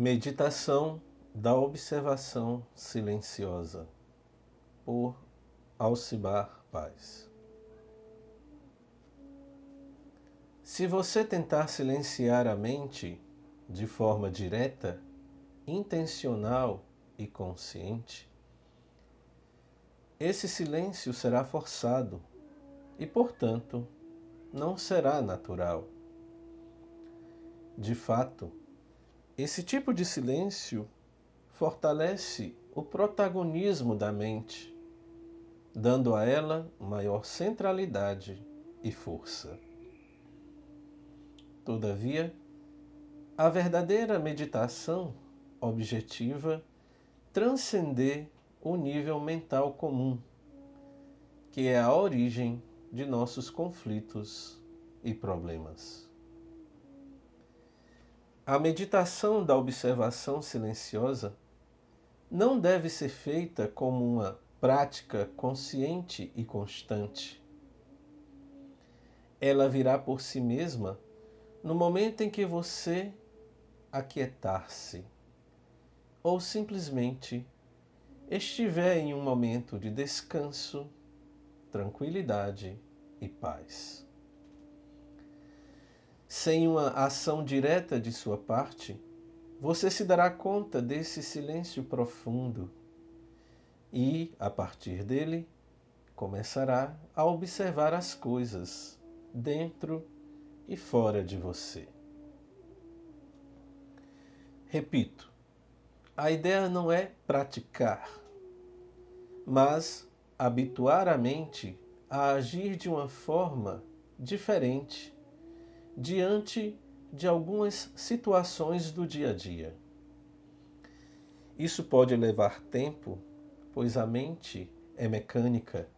Meditação da Observação Silenciosa por Alcibar Paz Se você tentar silenciar a mente de forma direta, intencional e consciente, esse silêncio será forçado e, portanto, não será natural. De fato, esse tipo de silêncio fortalece o protagonismo da mente, dando a ela maior centralidade e força. Todavia, a verdadeira meditação objetiva transcender o nível mental comum, que é a origem de nossos conflitos e problemas. A meditação da observação silenciosa não deve ser feita como uma prática consciente e constante. Ela virá por si mesma no momento em que você aquietar-se ou simplesmente estiver em um momento de descanso, tranquilidade e paz sem uma ação direta de sua parte, você se dará conta desse silêncio profundo e, a partir dele, começará a observar as coisas dentro e fora de você. Repito, a ideia não é praticar, mas habituar a mente a agir de uma forma diferente diante de algumas situações do dia a dia. Isso pode levar tempo, pois a mente é mecânica.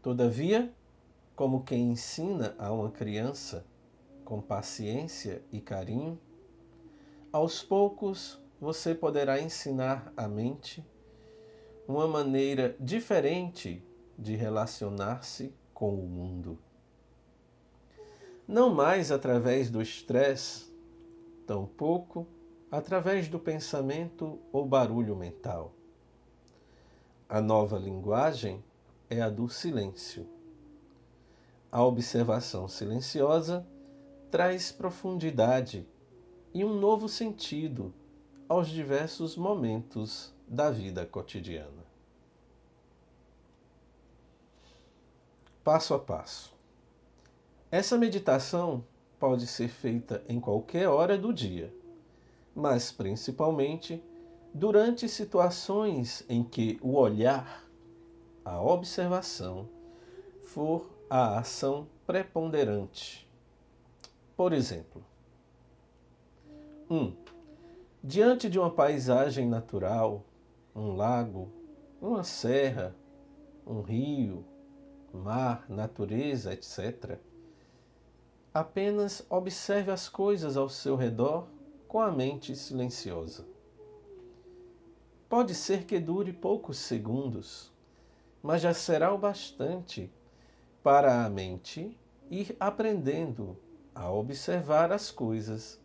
Todavia, como quem ensina a uma criança com paciência e carinho, aos poucos você poderá ensinar a mente uma maneira diferente de relacionar-se com o mundo não mais através do estresse, tampouco através do pensamento ou barulho mental. A nova linguagem é a do silêncio. A observação silenciosa traz profundidade e um novo sentido aos diversos momentos da vida cotidiana. Passo a passo. Essa meditação pode ser feita em qualquer hora do dia, mas principalmente durante situações em que o olhar, a observação, for a ação preponderante. Por exemplo, 1. Um, diante de uma paisagem natural, um lago, uma serra, um rio, mar, natureza, etc Apenas observe as coisas ao seu redor com a mente silenciosa. Pode ser que dure poucos segundos, mas já será o bastante para a mente ir aprendendo a observar as coisas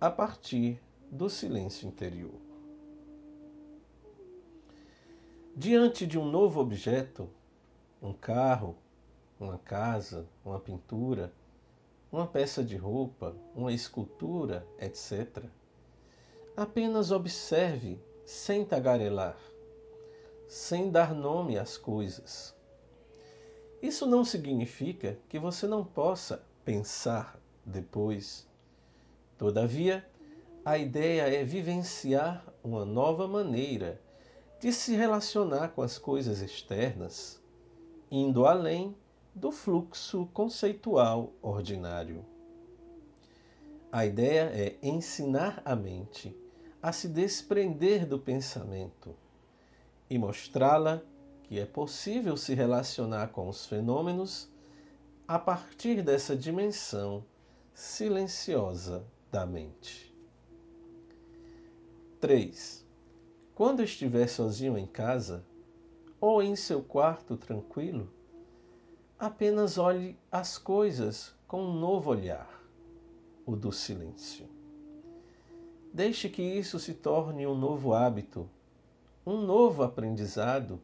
a partir do silêncio interior. Diante de um novo objeto, um carro, uma casa, uma pintura, uma peça de roupa, uma escultura, etc. Apenas observe sem tagarelar, sem dar nome às coisas. Isso não significa que você não possa pensar depois. Todavia, a ideia é vivenciar uma nova maneira de se relacionar com as coisas externas, indo além do fluxo conceitual ordinário. A ideia é ensinar a mente a se desprender do pensamento e mostrá-la que é possível se relacionar com os fenômenos a partir dessa dimensão silenciosa da mente. 3. Quando estiver sozinho em casa ou em seu quarto tranquilo, apenas olhe as coisas com um novo olhar, o do silêncio. Deixe que isso se torne um novo hábito, um novo aprendizado,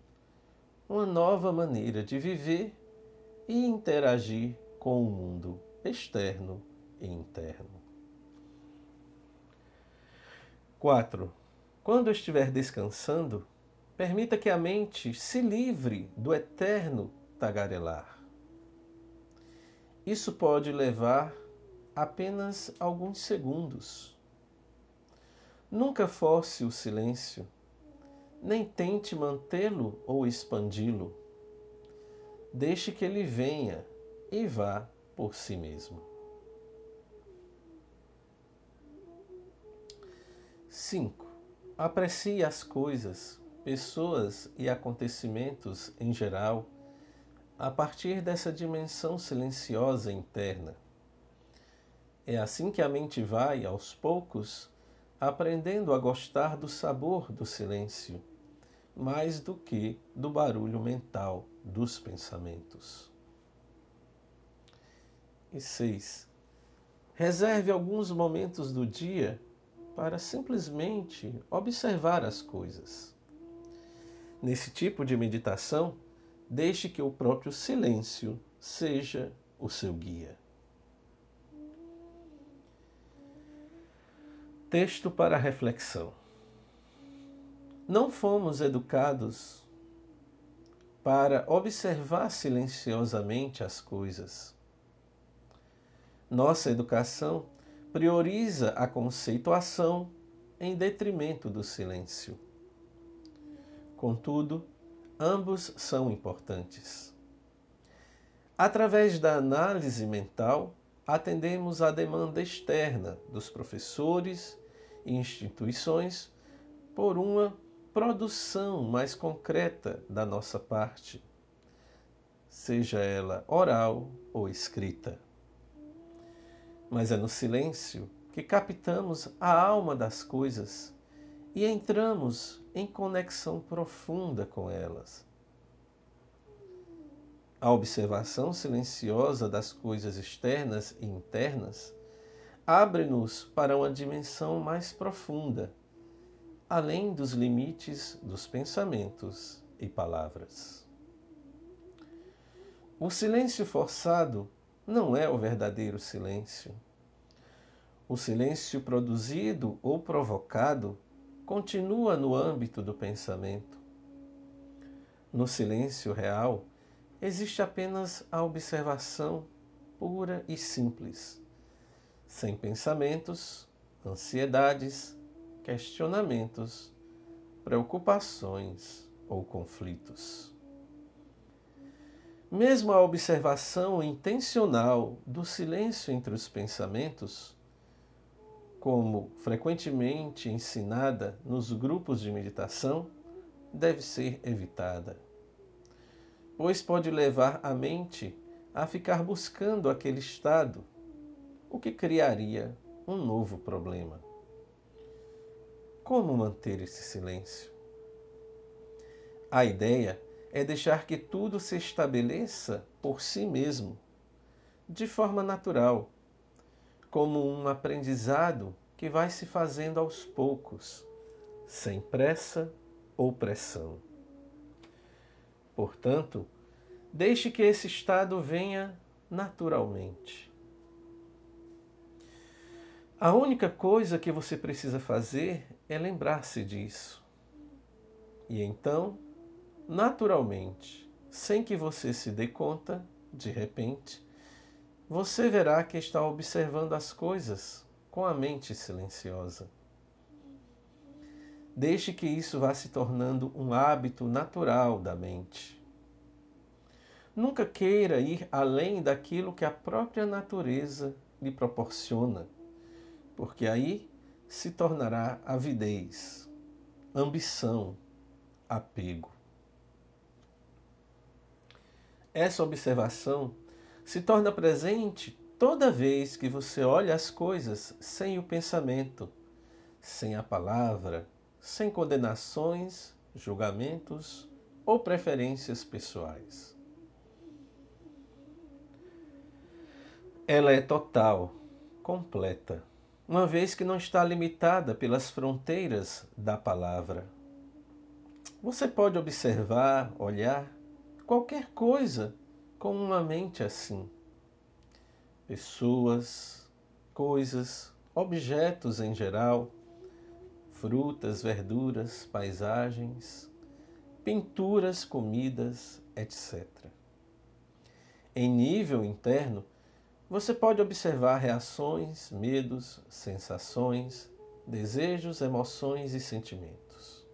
uma nova maneira de viver e interagir com o mundo externo e interno. 4. Quando estiver descansando, permita que a mente se livre do eterno tagarelar. Isso pode levar apenas alguns segundos Nunca force o silêncio, nem tente mantê-lo ou expandi-lo. Deixe que ele venha e vá por si mesmo. 5. Aprecie as coisas, pessoas e acontecimentos em geral a partir dessa dimensão silenciosa interna. É assim que a mente vai, aos poucos, aprendendo a gostar do sabor do silêncio, mais do que do barulho mental dos pensamentos. E seis, reserve alguns momentos do dia para simplesmente observar as coisas. Nesse tipo de meditação, deixe que o próprio silêncio seja o seu guia. Texto para reflexão. Não fomos educados para observar silenciosamente as coisas. Nossa educação prioriza a conceituação em detrimento do silêncio. Contudo, ambos são importantes. Através da análise mental, atendemos à demanda externa dos professores e instituições por uma produção mais concreta da nossa parte, seja ela oral ou escrita. Mas é no silêncio que captamos a alma das coisas e entramos em conexão profunda com elas. A observação silenciosa das coisas externas e internas abre-nos para uma dimensão mais profunda, além dos limites dos pensamentos e palavras. O silêncio forçado não é o verdadeiro silêncio. O silêncio produzido ou provocado continua no âmbito do pensamento. No silêncio real, existe apenas a observação pura e simples sem pensamentos, ansiedades, questionamentos, preocupações ou conflitos. Mesmo a observação intencional do silêncio entre os pensamentos, como frequentemente ensinada nos grupos de meditação, deve ser evitada, pois pode levar a mente a ficar buscando aquele estado o que criaria um novo problema. Como manter esse silêncio? A ideia é deixar que tudo se estabeleça por si mesmo, de forma natural, como um aprendizado que vai se fazendo aos poucos, sem pressa ou pressão. Portanto, deixe que esse estado venha naturalmente. A única coisa que você precisa fazer é lembrar-se disso. E então, naturalmente, sem que você se dê conta, de repente, você verá que está observando as coisas com a mente silenciosa. Deixe que isso vá se tornando um hábito natural da mente. Nunca queira ir além daquilo que a própria natureza lhe proporciona porque aí se tornará avidez, ambição, apego. Essa observação se torna presente toda vez que você olha as coisas sem o pensamento, sem a palavra, sem condenações, julgamentos ou preferências pessoais. Ela é total, completa uma vez que não está limitada pelas fronteiras da palavra. Você pode observar, olhar qualquer coisa com uma mente assim. Pessoas, coisas, objetos em geral, frutas, verduras, paisagens, pinturas, comidas, etc. Em nível interno, você pode observar reações, medos, sensações, desejos, emoções e sentimentos.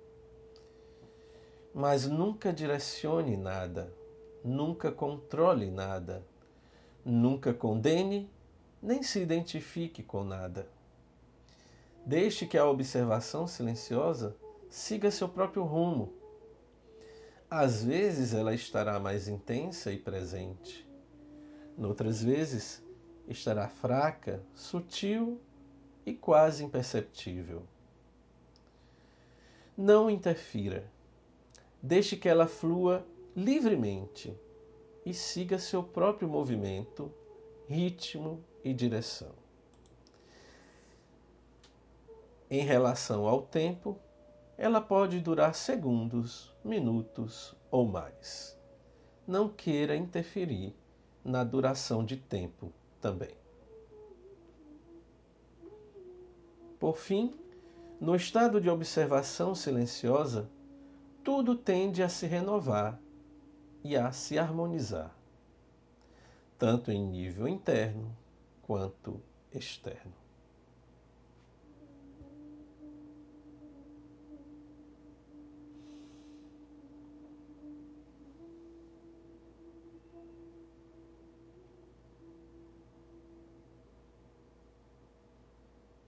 Mas nunca direcione nada, nunca controle nada, nunca condene, nem se identifique com nada. Deixe que a observação silenciosa siga seu próprio rumo. Às vezes ela estará mais intensa e presente. Noutras vezes, estará fraca, sutil e quase imperceptível. Não interfira. Deixe que ela flua livremente e siga seu próprio movimento, ritmo e direção. Em relação ao tempo, ela pode durar segundos, minutos ou mais. Não queira interferir na duração de tempo também. Por fim, no estado de observação silenciosa, tudo tende a se renovar e a se harmonizar, tanto em nível interno quanto externo.